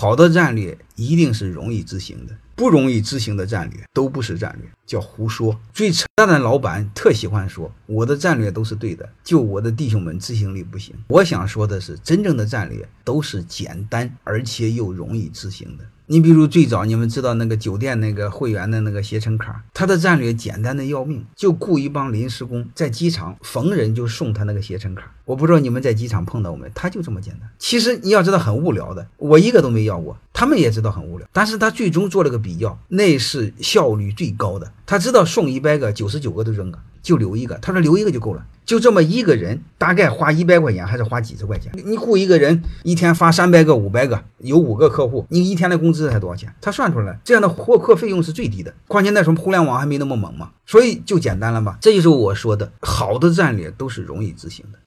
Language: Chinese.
好的战略一定是容易执行的，不容易执行的战略都不是战略，叫胡说。最扯淡的老板特喜欢说我的战略都是对的，就我的弟兄们执行力不行。我想说的是，真正的战略都是简单而且又容易执行的。你比如最早你们知道那个酒店那个会员的那个携程卡，他的战略简单的要命，就雇一帮临时工在机场逢人就送他那个携程卡。我不知道你们在机场碰到没，他就这么简单。其实你要知道很无聊的，我一个都没要过，他们也知道很无聊，但是他最终做了个比较，那是效率最高的。他知道送一百个，九十九个都扔了。就留一个，他说留一个就够了，就这么一个人，大概花一百块钱还是花几十块钱？你雇一个人一天发三百个、五百个，有五个客户，你一天的工资才多少钱？他算出来，这样的获客费用是最低的。况且那时候互联网还没那么猛嘛，所以就简单了嘛。这就是我说的，好的战略都是容易执行的。